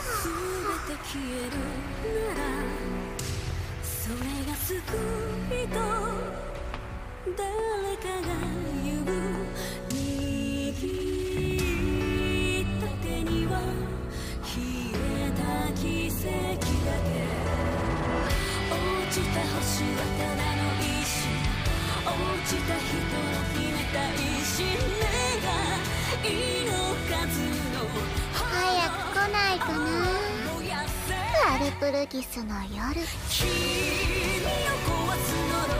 全て消えるならそれが救いと誰かが言う握った手には消えた奇跡だ。け落ちた星はただの石落ちた人の決めた石ルプルギスの夜。君を壊す呪